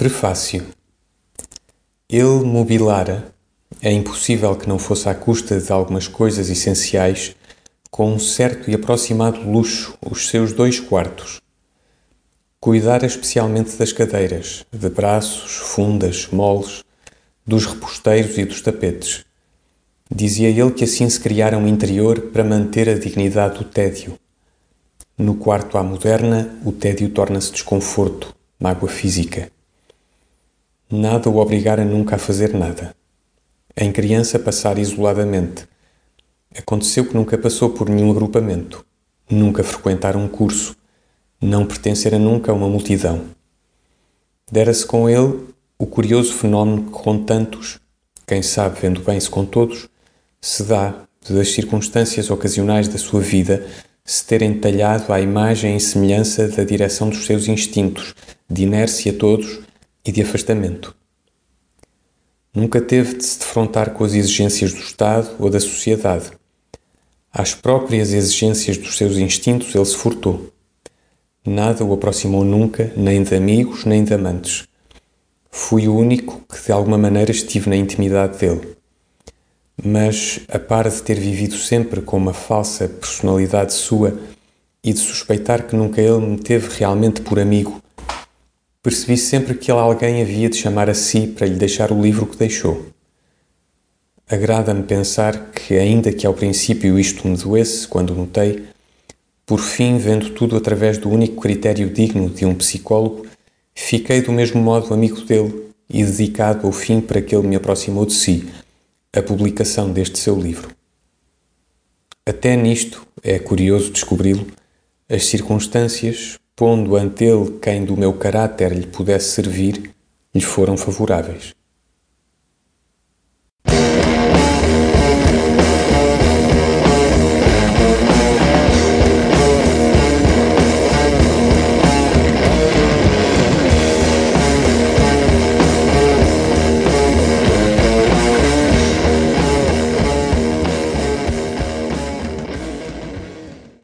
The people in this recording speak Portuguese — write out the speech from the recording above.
Prefácio Ele mobilara, é impossível que não fosse à custa de algumas coisas essenciais, com um certo e aproximado luxo, os seus dois quartos. Cuidara especialmente das cadeiras, de braços, fundas, moles, dos reposteiros e dos tapetes. Dizia ele que assim se criara um interior para manter a dignidade do tédio. No quarto à moderna, o tédio torna-se desconforto, mágoa física. Nada o obrigara nunca a fazer nada. Em criança passar isoladamente. Aconteceu que nunca passou por nenhum agrupamento, nunca frequentara um curso, não pertencera nunca a uma multidão. Dera-se com ele o curioso fenómeno que com tantos, quem sabe vendo bem-se com todos, se dá de das circunstâncias ocasionais da sua vida se terem talhado à imagem e semelhança da direção dos seus instintos, de inércia todos e de afastamento. Nunca teve de se defrontar com as exigências do Estado ou da sociedade. Às próprias exigências dos seus instintos ele se furtou. Nada o aproximou nunca, nem de amigos, nem de amantes. Fui o único que de alguma maneira estive na intimidade dele. Mas, a par de ter vivido sempre com uma falsa personalidade sua e de suspeitar que nunca ele me teve realmente por amigo, percebi sempre que ele alguém havia de chamar a si para lhe deixar o livro que deixou. Agrada-me pensar que, ainda que ao princípio isto me doesse quando notei, por fim, vendo tudo através do único critério digno de um psicólogo, fiquei do mesmo modo amigo dele e dedicado ao fim para que ele me aproximou de si, a publicação deste seu livro. Até nisto é curioso descobri-lo, as circunstâncias pondo ante ele quem do meu caráter lhe pudesse servir, lhe foram favoráveis.